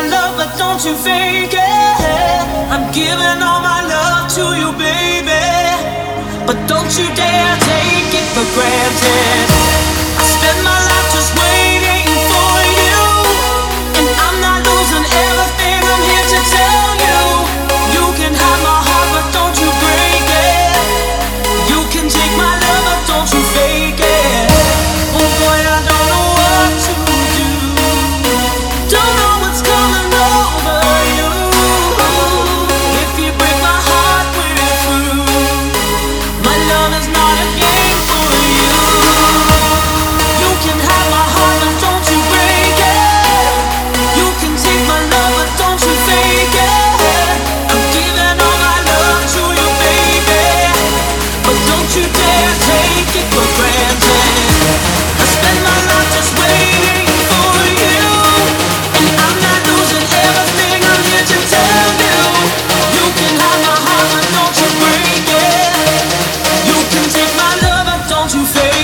my love, but don't you fake it. I'm giving all my love to you, baby. But don't you dare take it for granted. magical